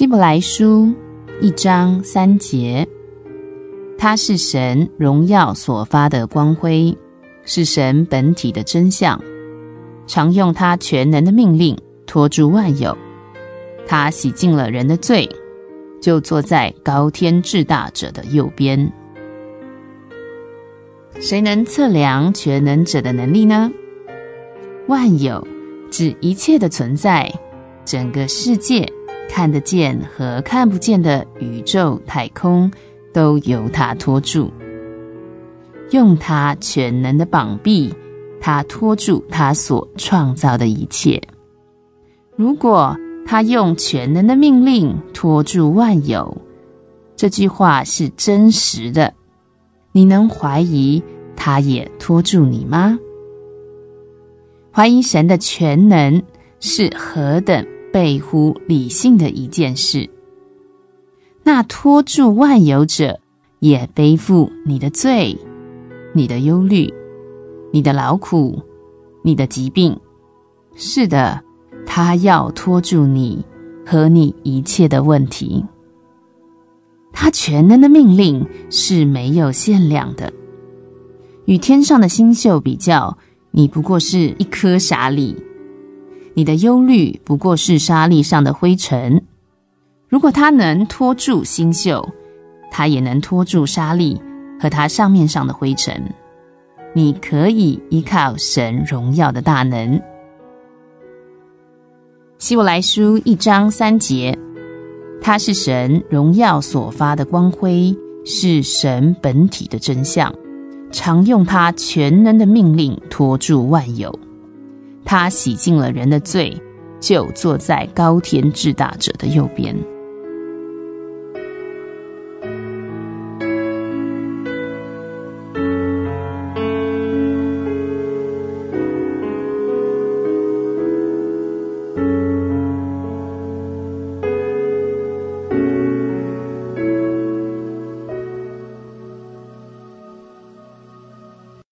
希伯来书一章三节，他是神荣耀所发的光辉，是神本体的真相，常用他全能的命令托住万有。他洗净了人的罪，就坐在高天至大者的右边。谁能测量全能者的能力呢？万有指一切的存在，整个世界看得见和看不见的宇宙太空，都由他托住。用他全能的膀臂，他托住他所创造的一切。如果他用全能的命令托住万有，这句话是真实的。你能怀疑他也托住你吗？怀疑神的全能是何等背乎理性的一件事。那托住万有者也背负你的罪、你的忧虑、你的劳苦、你的疾病。是的，他要托住你和你一切的问题。他全能的命令是没有限量的，与天上的星宿比较，你不过是一颗沙粒；你的忧虑不过是沙粒上的灰尘。如果他能托住星宿，他也能托住沙粒和它上面上的灰尘。你可以依靠神荣耀的大能。希伯来书一章三节。他是神荣耀所发的光辉，是神本体的真相，常用他全能的命令托住万有。他洗净了人的罪，就坐在高天至大者的右边。